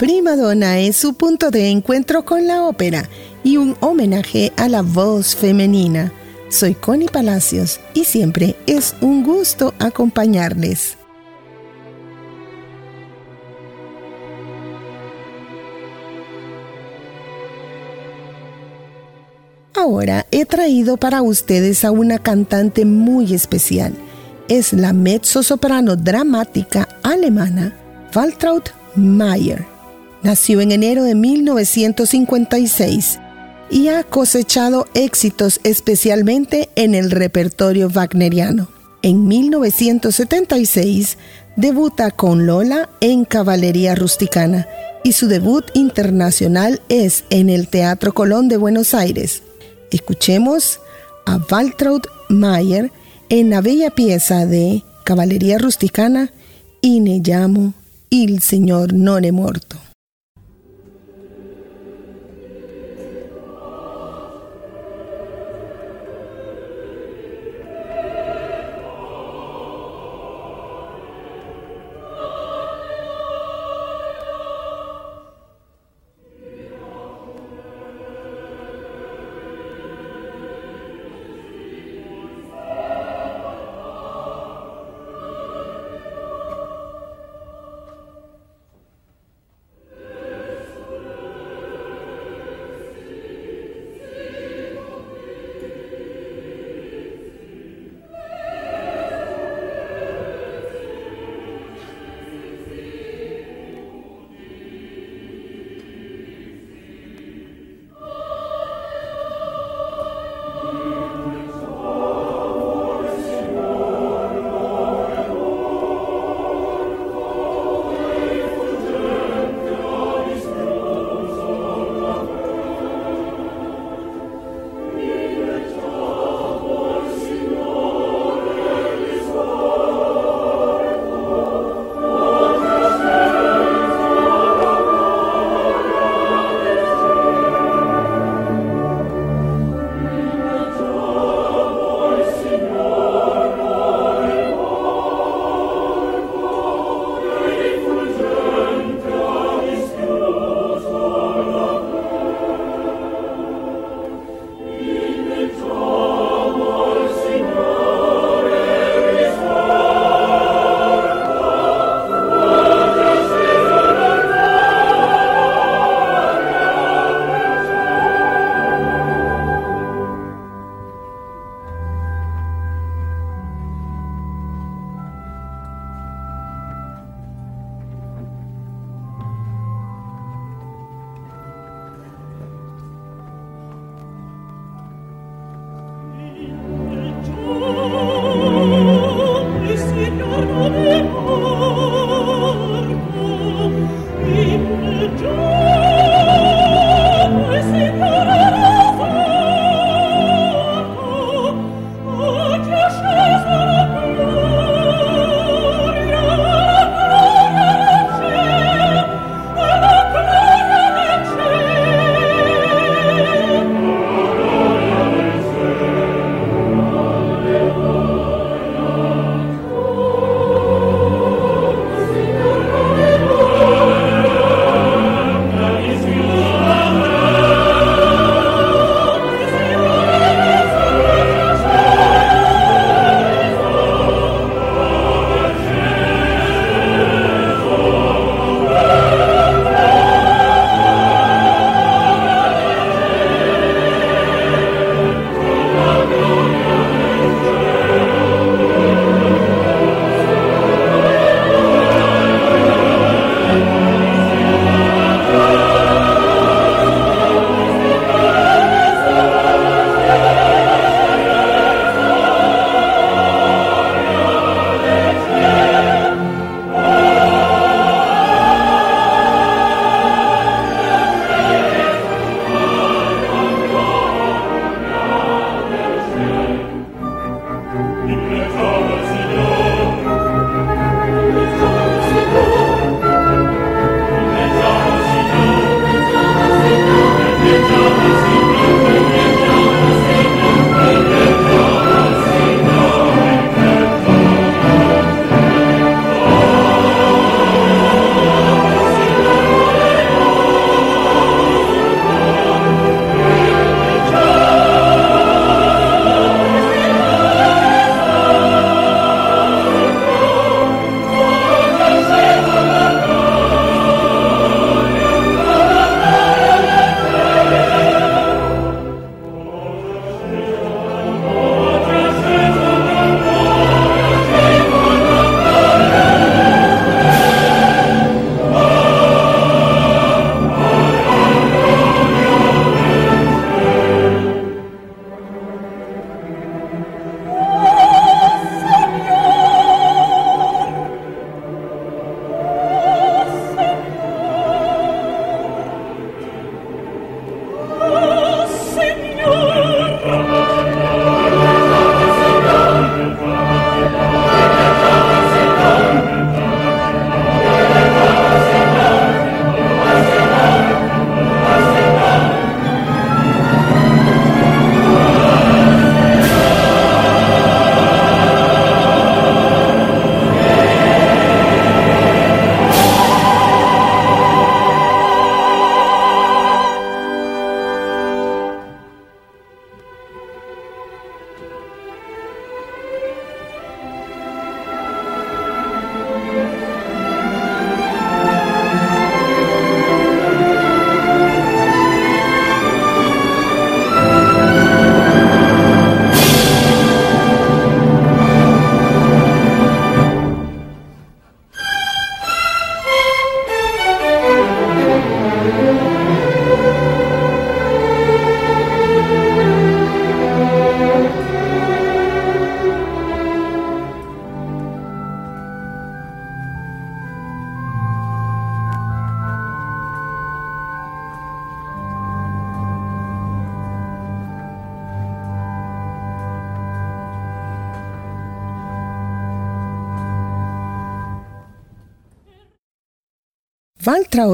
Prima Donna es su punto de encuentro con la ópera y un homenaje a la voz femenina. Soy Connie Palacios y siempre es un gusto acompañarles. Ahora he traído para ustedes a una cantante muy especial. Es la mezzo-soprano dramática alemana Waltraud Mayer. Nació en enero de 1956 y ha cosechado éxitos especialmente en el repertorio wagneriano. En 1976 debuta con Lola en Caballería Rusticana y su debut internacional es en el Teatro Colón de Buenos Aires. Escuchemos a Waltraud Mayer en la bella pieza de Caballería Rusticana y ne llamo il Señor non è morto.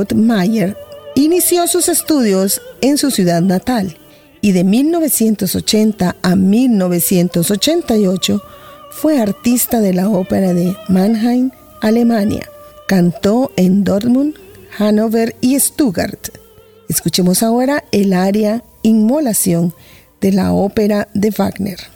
Waltraud Mayer inició sus estudios en su ciudad natal y de 1980 a 1988 fue artista de la ópera de Mannheim, Alemania. Cantó en Dortmund, Hannover y Stuttgart. Escuchemos ahora el aria Inmolación de la ópera de Wagner.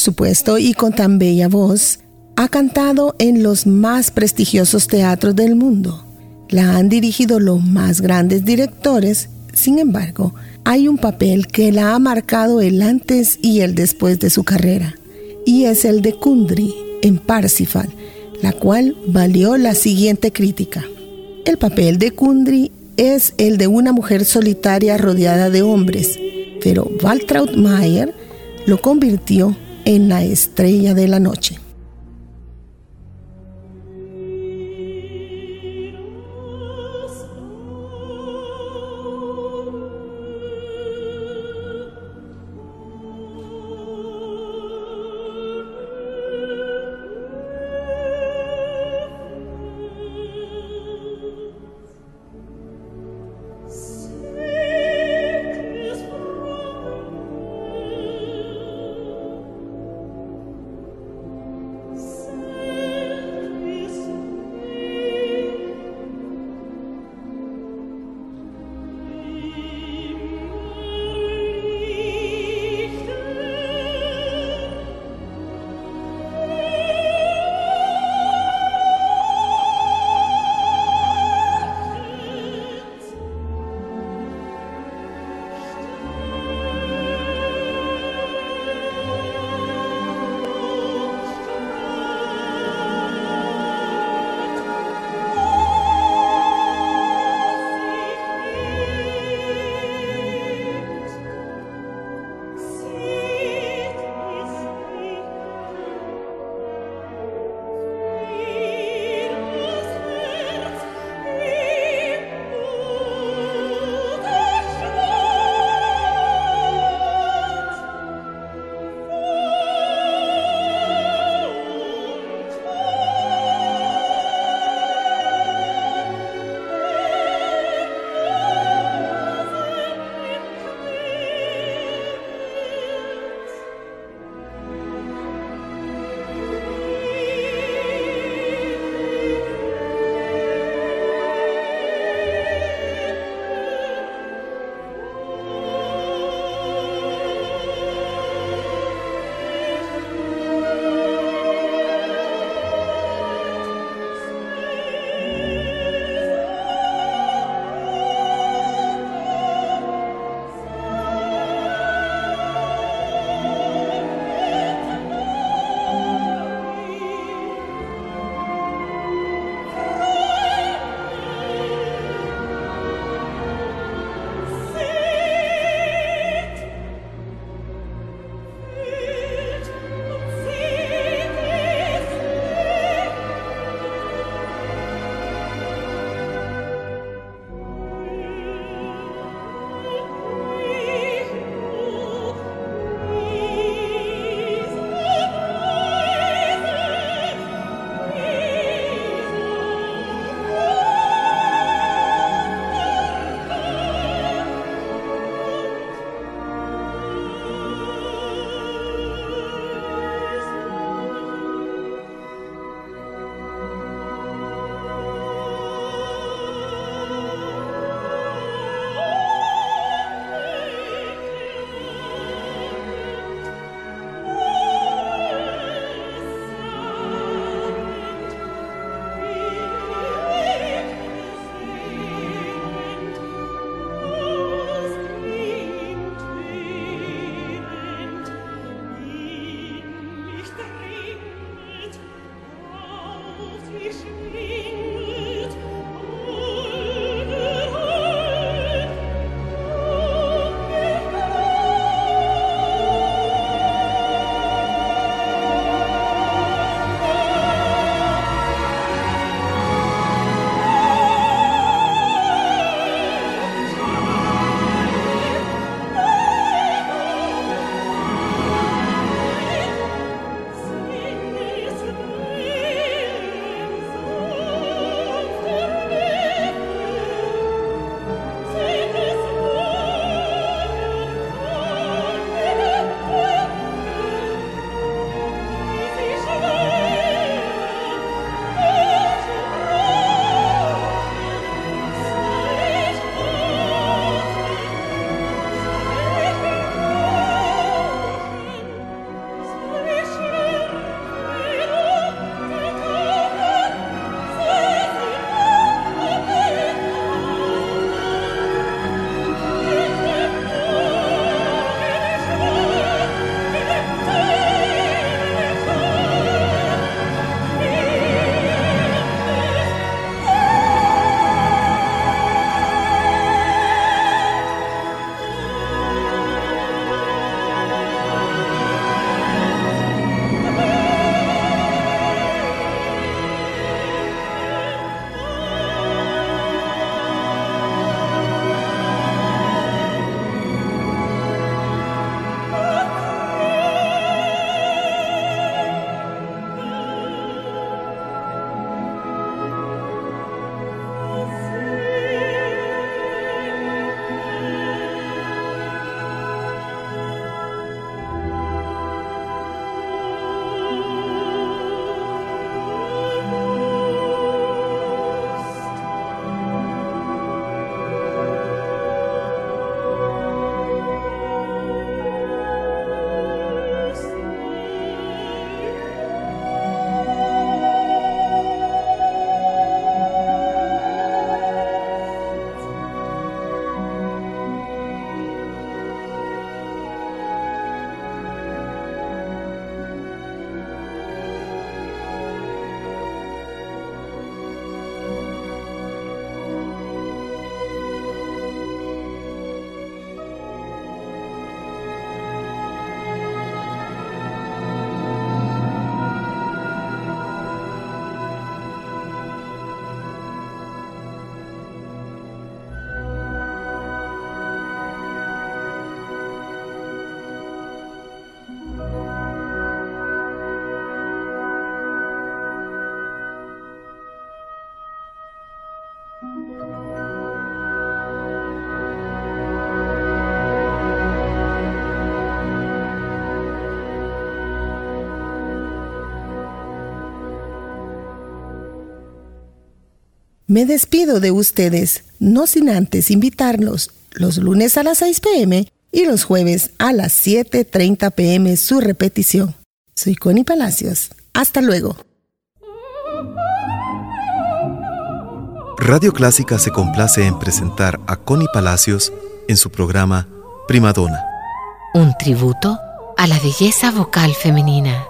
supuesto, y con tan bella voz, ha cantado en los más prestigiosos teatros del mundo. La han dirigido los más grandes directores, sin embargo, hay un papel que la ha marcado el antes y el después de su carrera, y es el de Kundry en Parsifal, la cual valió la siguiente crítica. El papel de Kundry es el de una mujer solitaria rodeada de hombres, pero Waltraud Mayer lo convirtió en la estrella de la noche. Me despido de ustedes, no sin antes invitarlos los lunes a las 6 pm y los jueves a las 7.30 pm su repetición. Soy Connie Palacios. Hasta luego. Radio Clásica se complace en presentar a Connie Palacios en su programa Primadona. Un tributo a la belleza vocal femenina.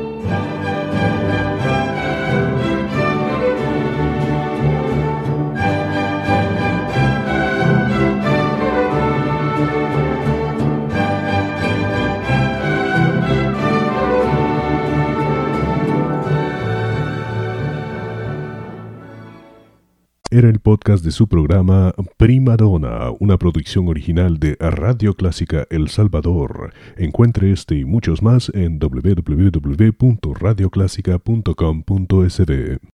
podcast de su programa Prima Donna, una producción original de Radio Clásica El Salvador. Encuentre este y muchos más en www.radioclásica.com.sb.